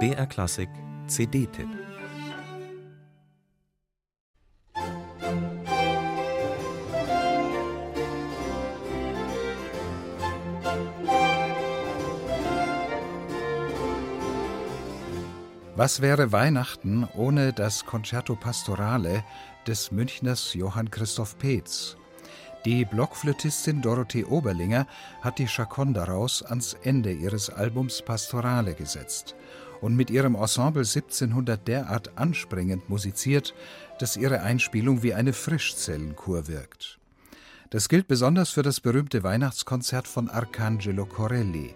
BR Klassik CD-Tipp Was wäre Weihnachten ohne das Concerto Pastorale des Münchners Johann Christoph Peetz? Die Blockflötistin Dorothee Oberlinger hat die Chaconne daraus ans Ende ihres Albums Pastorale gesetzt und mit ihrem Ensemble 1700 derart anspringend musiziert, dass ihre Einspielung wie eine Frischzellenkur wirkt. Das gilt besonders für das berühmte Weihnachtskonzert von Arcangelo Corelli,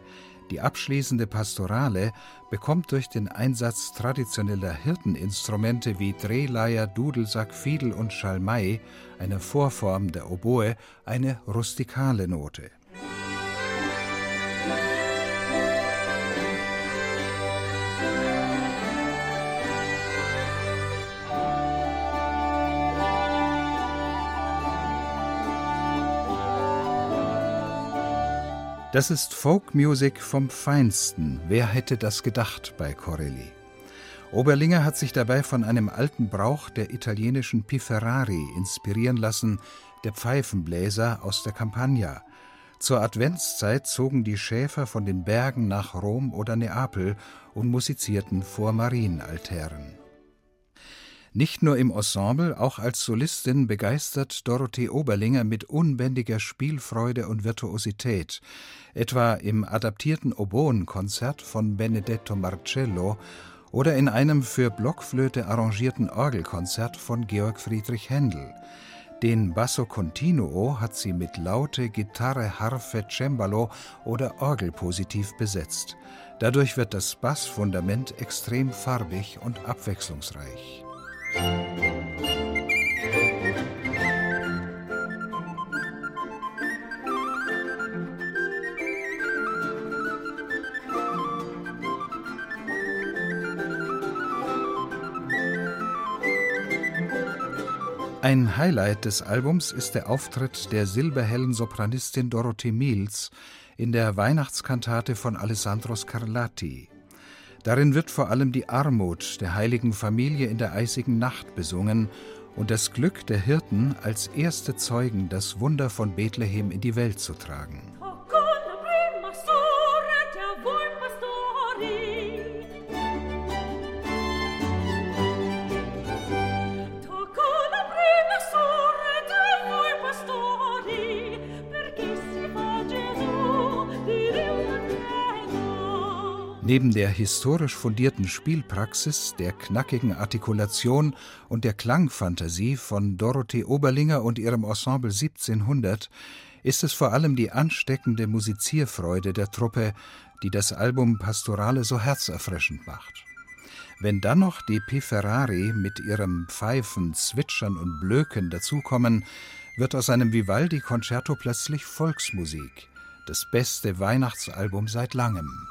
die abschließende Pastorale bekommt durch den Einsatz traditioneller Hirteninstrumente wie Drehleier, Dudelsack, Fiedel und Schalmei, einer Vorform der Oboe, eine rustikale Note. Das ist Folkmusik vom Feinsten. Wer hätte das gedacht bei Corelli? Oberlinger hat sich dabei von einem alten Brauch der italienischen Piferari inspirieren lassen, der Pfeifenbläser aus der Campagna. Zur Adventszeit zogen die Schäfer von den Bergen nach Rom oder Neapel und musizierten vor Marienaltären. Nicht nur im Ensemble, auch als Solistin begeistert Dorothee Oberlinger mit unbändiger Spielfreude und Virtuosität, etwa im adaptierten Oboenkonzert von Benedetto Marcello oder in einem für Blockflöte arrangierten Orgelkonzert von Georg Friedrich Händel. Den Basso Continuo hat sie mit Laute, Gitarre, Harfe, Cembalo oder Orgel positiv besetzt. Dadurch wird das Bassfundament extrem farbig und abwechslungsreich. Ein Highlight des Albums ist der Auftritt der silberhellen Sopranistin Dorothee Miels in der Weihnachtskantate von Alessandro Scarlatti. Darin wird vor allem die Armut der heiligen Familie in der eisigen Nacht besungen und das Glück der Hirten als erste Zeugen das Wunder von Bethlehem in die Welt zu tragen. Neben der historisch fundierten Spielpraxis, der knackigen Artikulation und der Klangfantasie von Dorothee Oberlinger und ihrem Ensemble 1700 ist es vor allem die ansteckende Musizierfreude der Truppe, die das Album Pastorale so herzerfrischend macht. Wenn dann noch die Piferari mit ihrem Pfeifen, Zwitschern und Blöken dazukommen, wird aus einem Vivaldi-Konzerto plötzlich Volksmusik, das beste Weihnachtsalbum seit langem.